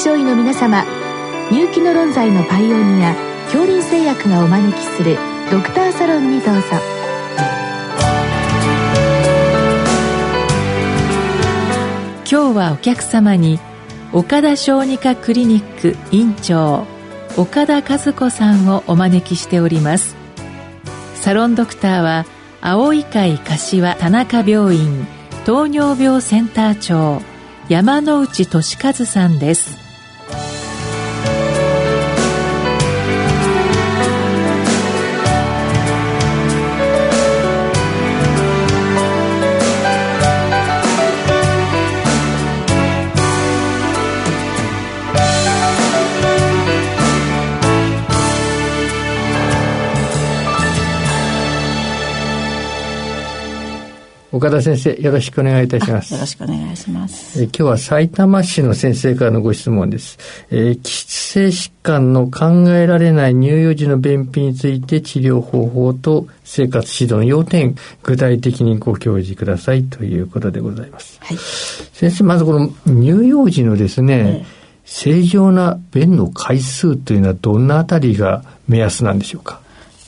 症医の皆様入気の論剤のパイオニア恐林製薬がお招きするドクターサロンにどうぞ。今日はお客様に岡田小児科クリニック院長岡田和子さんをお招きしております。サロンドクターは青い会柏田中病院糖尿病センター長山内俊和さんです。岡田先生、よろしくお願いいたします。よろしくお願いします。え今日は埼玉市の先生からのご質問です。えー、基質性疾患の考えられない乳幼児の便秘について治療方法と生活指導の要点、具体的にご教示くださいということでございます。はい、先生、まずこの乳幼児のですね、正常な便の回数というのはどんなあたりが目安なんでしょうか？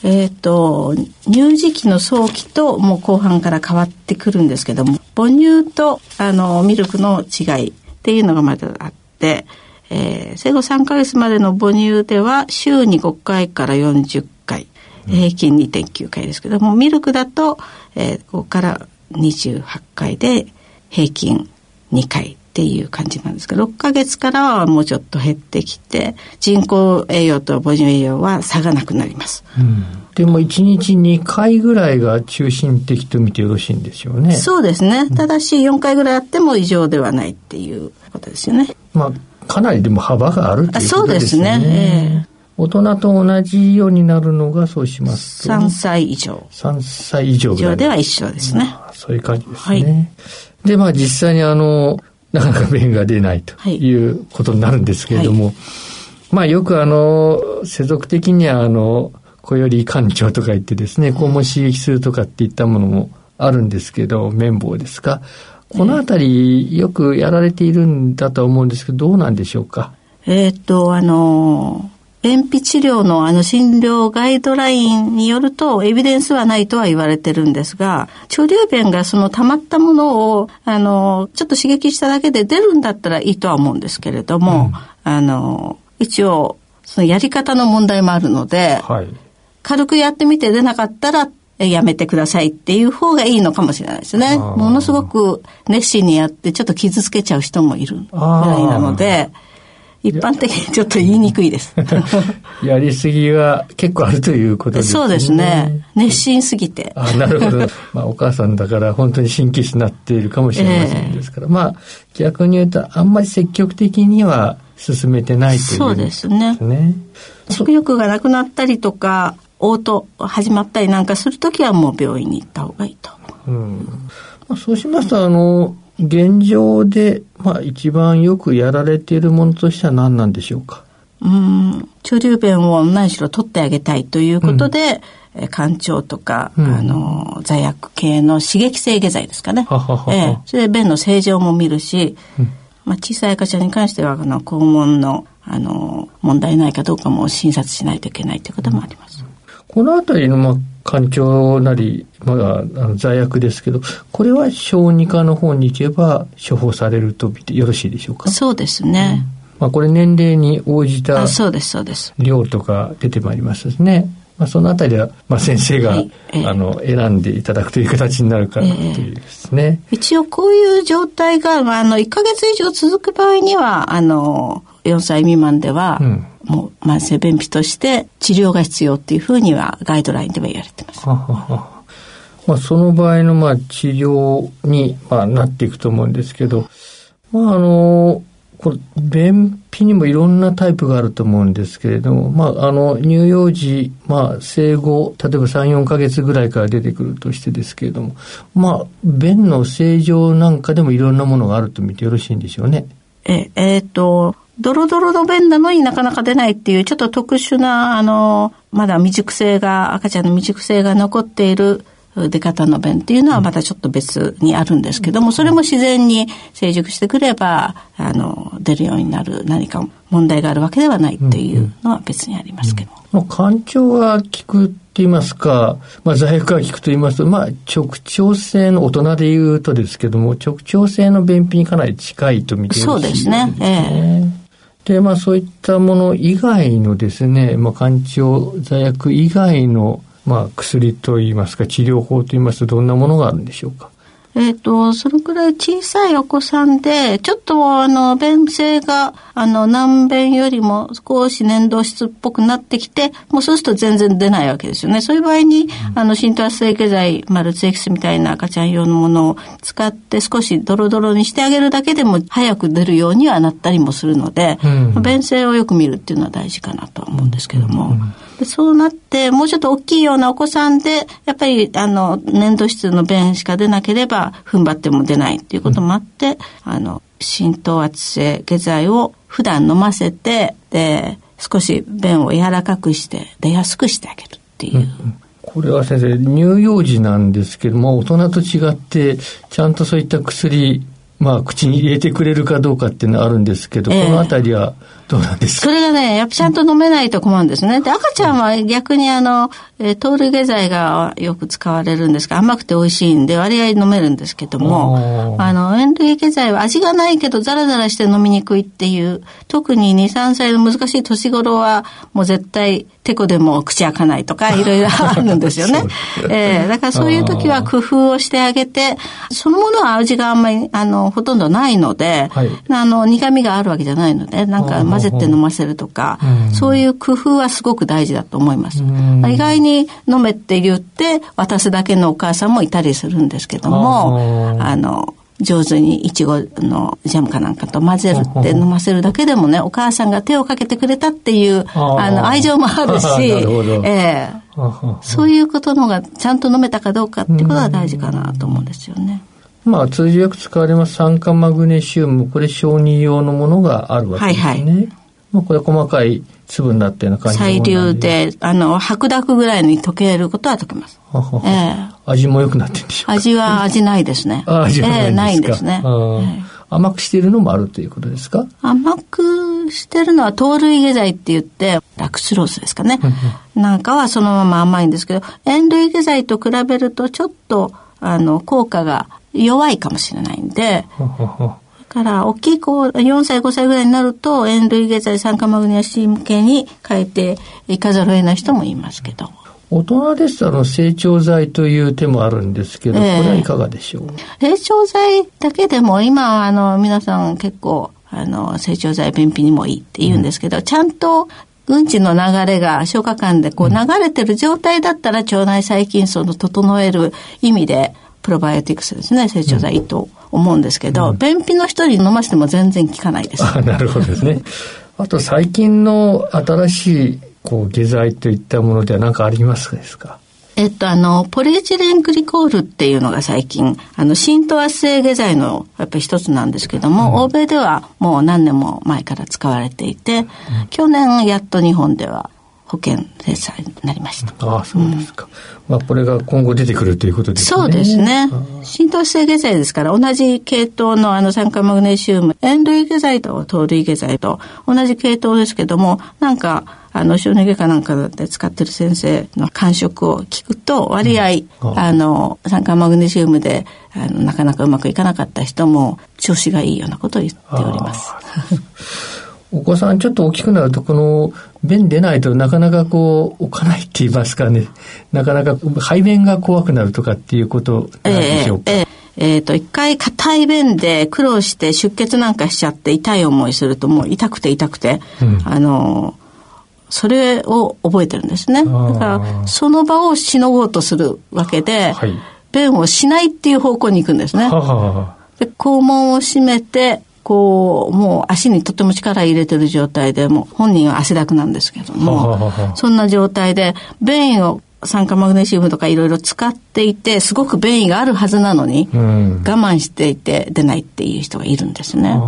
えっ、ー、と、乳児期の早期ともう後半から変わってくるんですけども、母乳とあのミルクの違いっていうのがまだあって、えー、生後3ヶ月までの母乳では週に5回から40回、平均2.9回ですけども、ミルクだと、えー、ここから28回で平均2回っていう感じなんですけど、6ヶ月からはもうちょっと減ってきて、人工栄養と母乳栄養は差がなくなります。うん、でも1日2回ぐらいが中心的と見てよろしいんですよね。そうですね。ただし4回ぐらいあっても異常ではないっていうことですよね。まあ、かなりでも幅があるということですね。そうですね。えー大人と同じようになるのがそうしますと、3歳以上。3歳以上ぐらい。以上では一緒ですね。そういう感じですね。はい、で、まあ実際にあの、なかなか便が出ないということになるんですけれども、はいはい、まあよくあの、世俗的にはあの、小より干潮とか言ってですね、肛門刺激するとかっていったものもあるんですけど、綿棒ですか。このあたりよくやられているんだと思うんですけど、どうなんでしょうか？えっと、あの、便秘治療のあの診療ガイドラインによるとエビデンスはないとは言われてるんですが、潮流便がその溜まったものを、あの、ちょっと刺激しただけで出るんだったらいいとは思うんですけれども、うん、あの、一応、そのやり方の問題もあるので、はい、軽くやってみて出なかったらやめてくださいっていう方がいいのかもしれないですね。ものすごく熱心にやってちょっと傷つけちゃう人もいるぐらいなので、一般的にちょっと言いにくいです。やりすぎは結構あるということですね。そうですね。熱心すぎて。あなるほど。まあお母さんだから本当に神経質になっているかもしれませんですから。えー、まあ逆に言うとあんまり積極的には進めてないという、ね、そうですね。食欲がなくなったりとか、嘔吐始まったりなんかするときはもう病院に行った方がいいと。うん。まあ、そうしますと、あの、現状で、まあ、一番よくやられているものとしては何なんでしょうか？うん、潮流便を何しろ取ってあげたいということで、うん、肝腸とか、うん、あの、罪悪系の刺激性下剤ですかね。はははええ、それで便の正常も見るし、うん、まあ、小さい赤ちゃんに関しては、あの、肛門の、あの、問題ないかどうかも診察しないといけないということもあります。このあたりの、まあ、肝腸なり、まあ、あの罪悪ですけど、これは小児科の方に行けば処方されると見てよろしいでしょうか？そうですね。うん、まあ、これ年齢に応じた。量とか出てまいりますね。まあ、そのあたりは、まあ、先生が、はいえー、あの選んでいただくという形になるかなというですね、えー、一応こういう状態が、まあ、あの1か月以上続く場合にはあの4歳未満では、うんもう慢性便秘として治療が必要っていうふうにはガイドラインでは言われてます。はははまあ、その場合のまあ治療にまあなっていくと思うんですけど、まああの、これ便秘にもいろんなタイプがあると思うんですけれども、まああの乳幼児、まあ生後、例えば3、4ヶ月ぐらいから出てくるとしてですけれども、まあ便の正常なんかでもいろんなものがあると見てよろしいんでしょうね。え、えっ、と、ドロドロの便なのになかなか出ないっていうちょっと特殊な、あの、まだ未熟性が、赤ちゃんの未熟性が残っている出方の便っていうのはまたちょっと別にあるんですけども、それも自然に成熟してくれば、あの、出るようになる何か問題があるわけではないっていうのは別にありますけど。まあ、肝腸が効くって言いますか、まあ、罪悪が効くと言いますと、まあ、直腸性の大人で言うとですけども、直腸性の便秘にかなり近いと見てそうですね。ええ。で、まあそういったもの以外のですね、まあ肝腸罪悪以外のまあ、薬といいますか、治療法といいますと、どんなものがあるんでしょうか？えっ、と、そのくらい小さいお子さんで、ちょっとあの、便性が、あの、難便よりも少し粘土質っぽくなってきて、もうそうすると全然出ないわけですよね。そういう場合に、うん、あの、浸透圧性下剤、マルツエキスみたいな赤ちゃん用のものを使って少しドロドロにしてあげるだけでも早く出るようにはなったりもするので、うん、便性をよく見るっていうのは大事かなと思うんですけども。うんそうなって、もうちょっと大きいようなお子さんで、やっぱり、あの、粘土質の便しか出なければ、踏ん張っても出ないっていうこともあって、うん、あの、浸透圧性下剤を普段飲ませて、で、少し便を柔らかくして、出やすくしてあげるっていう。うんこれは先生、乳幼児なんですけども、大人と違って、ちゃんとそういった薬、まあ、口に入れてくれるかどうかっていうのはあるんですけど、えー、このあたりはどうなんですか？それがね、やっぱちゃんと飲めないと困るんですね。で、赤ちゃんは逆にあの、えー、糖類下剤がよく使われるんですが、甘くて美味しいんで割合飲めるんですけども、あの、塩類下剤は味がないけどザラザラして飲みにくいっていう、特に2、3歳の難しい年頃は、もう絶対、てこでも口開かないとか、いろいろあるんですよね。えー、だからそういう時は工夫をしてあげて、そのものは味があんまり、あの、ほとんどないので、はい、あの、苦味があるわけじゃないので、なんか混ぜて飲ませるとか、そういう工夫はすごく大事だと思います。意外に飲めって言って渡すだけのお母さんもいたりするんですけども、あの、上手にいちごのジャムかなんかと混ぜるって飲ませるだけでもね、お母さんが手をかけてくれたっていう、あの、愛情もあるし、ええそういうことのがちゃんと飲めたかどうかっていうことが大事かなと思うんですよね。まあ、通常よく使われます酸化マグネシウム、これ小児用のものがあるわけですね。はいはい。まあ、これ細かい粒になったような感じ細粒で、あの、白濁ぐらいに溶けることは溶けます。ははは。えー、味も良くなってるんでしょうか。味は味ないですね。あ味はないえー、ないんですね。甘くしているのもあるということですか？甘くしてるのは糖類下剤って言って、ラクスロースですかね。なんかはそのまま甘いんですけど、塩類下剤と比べるとちょっと、あの、効果が弱いかもしれないんで、から、大きい子、4歳、5歳ぐらいになると、塩類下剤、酸化マグネシウム系に変えていかざるを得ない人もいますけど。大人ですと、あの、成長剤という手もあるんですけど、これはいかがでしょう、成長剤だけでも、今、あの、皆さん結構、あの、成長剤便秘にもいいって言うんですけど、うん、ちゃんと、うんちの流れが消化管でこう流れてる状態だったら腸内細菌層の整える意味でプロバイオティクスですね、成長剤いいと思うんですけど、うん、便秘の人に飲ませても全然効かないです。あなるほどですね。あと最近の新しいこう下剤といったものでは何かありますですか？えっと、あの、ポリエチレングリコールっていうのが最近、あの、浸透圧性下剤のやっぱり一つなんですけども、うん、欧米ではもう何年も前から使われていて、うん、去年やっと日本では保険制裁になりました。ああ、そうですか。うん、まあ、これが今後出てくるということですね。そうですね。浸透性下剤ですから、同じ系統のあの酸化マグネシウム、塩類下剤と糖類下剤と同じ系統ですけども、なんか、あの、小児外科なんかで使ってる先生の感触を聞くと、割合、うん、あの、酸化マグネシウムで、あの、なかなかうまくいかなかった人も、調子がいいようなことを言っております。お子さんちょっと大きくなると、この便出ないとなかなかこう、置かないって言いますかね、なかなか排便が怖くなるとかっていうことなんでしょうか。えーえーえっ、ー、と、一回硬い便で苦労して出血なんかしちゃって痛い思いするともう痛くて痛くて、うん、あの、それを覚えてるんですね。だから、その場をしのごうとするわけで、はい、便をしないっていう方向に行くんですね。ははで肛門を閉めて、こう、もう足にとても力入れてる状態で、もう本人は汗だくなんですけども、そんな状態で、便を酸化マグネシウムとかいろいろ使っていて、すごく便意があるはずなのに、我慢していて出ないっていう人がいるんですね。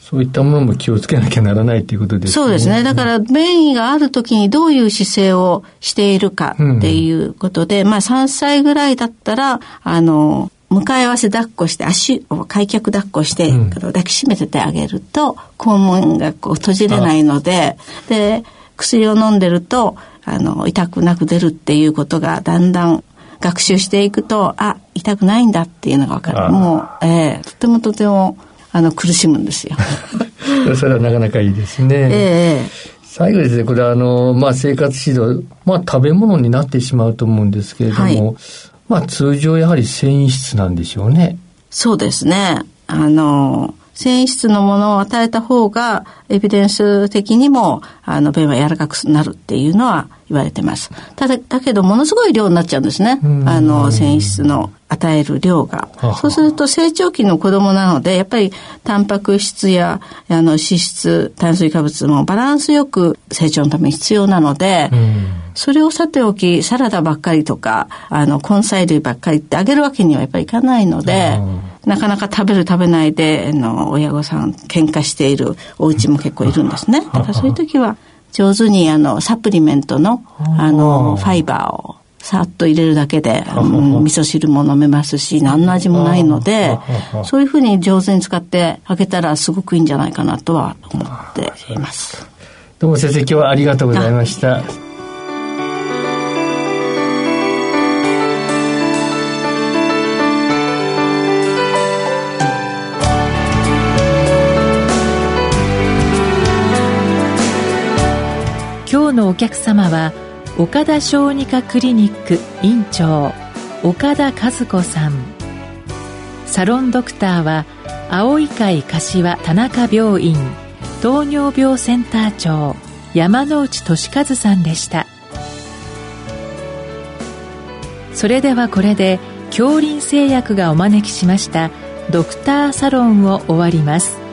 そういったものも気をつけなきゃならないということですね。そうですね。だから便意がある時にどういう姿勢をしているかっていうことで、うん、まあ3歳ぐらいだったら、あの、向かい合わせ抱っこして、足を開脚抱っこして、うん、抱きしめててあげると、肛門がこう閉じれないので、で、薬を飲んでると、あの、痛くなく出るっていうことがだんだん学習していくと、あ、痛くないんだっていうのがわかる。もう、ええー、とてもとても、あの、苦しむんですよ。それはなかなかいいですね。ええー最後ですね、これはあの、まあ、生活指導、まあ、食べ物になってしまうと思うんですけれども、はい、まあ通常やはり繊維質なんでしょうね。そうですね。あの、繊維質のものを与えた方が、エビデンス的にも、あの、便は柔らかくなるっていうのは言われてます。ただ、だけど、ものすごい量になっちゃうんですね。あの、繊維質の与える量が。そうすると、成長期の子供なので、やっぱり、タンパク質や、あの、脂質、炭水化物もバランスよく成長のために必要なので、それをさておき、サラダばっかりとか、あの、根菜類ばっかりってあげるわけにはやっぱりいかないので、なかなか食べる食べないで、あの、親御さん喧嘩しているお家も結構いるんですね。だからそういう時は、上手にあの、サプリメントの、あの、ファイバーをさっと入れるだけで、うん、味噌汁も飲めますし、何の味もないので、そういうふうに上手に使ってあげたらすごくいいんじゃないかなとは思っています。どうも先生、今日はありがとうございました。のお客様は岡田小児科クリニック院長岡田和子さん。サロンドクターは青い会柏田中病院糖尿病センター長山内俊和さんでした。それではこれで恐林製薬がお招きしましたドクターサロンを終わります。